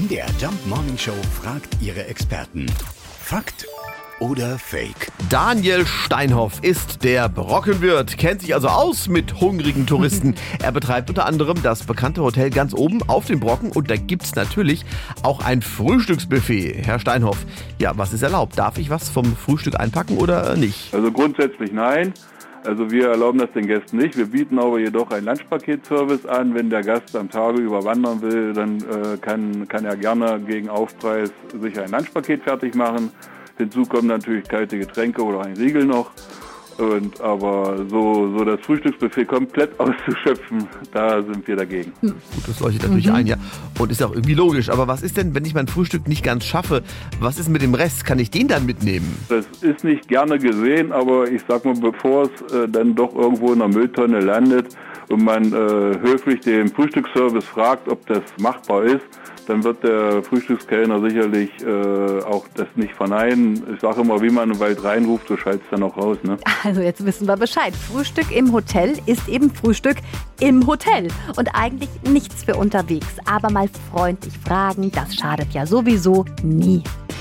MDR Jump Morning Show fragt ihre Experten. Fakt oder Fake? Daniel Steinhoff ist der Brockenwirt, kennt sich also aus mit hungrigen Touristen. er betreibt unter anderem das bekannte Hotel ganz oben auf dem Brocken und da gibt's natürlich auch ein Frühstücksbuffet. Herr Steinhoff, ja, was ist erlaubt? Darf ich was vom Frühstück einpacken oder nicht? Also grundsätzlich nein. Also wir erlauben das den Gästen nicht. Wir bieten aber jedoch einen Lunchpaketservice an. Wenn der Gast am Tage überwandern will, dann äh, kann, kann er gerne gegen Aufpreis sich ein Lunchpaket fertig machen. Hinzu kommen natürlich kalte Getränke oder ein Riegel noch. Und, aber so, so das Frühstücksbuffet komplett auszuschöpfen, da sind wir dagegen. Gut, das leuchtet natürlich ein, ja. Und ist auch irgendwie logisch. Aber was ist denn, wenn ich mein Frühstück nicht ganz schaffe? Was ist mit dem Rest? Kann ich den dann mitnehmen? Das ist nicht gerne gesehen, aber ich sag mal, bevor es äh, dann doch irgendwo in der Mülltonne landet und man äh, höflich den Frühstücksservice fragt, ob das machbar ist, dann wird der Frühstückskellner sicherlich äh, auch das nicht verneinen. Ich sage immer, wie man den Wald reinruft, so schallt es dann auch raus. Ne? Also jetzt wissen wir Bescheid. Frühstück im Hotel ist eben Frühstück im Hotel und eigentlich nichts für unterwegs. Aber mal freundlich fragen, das schadet ja sowieso nie.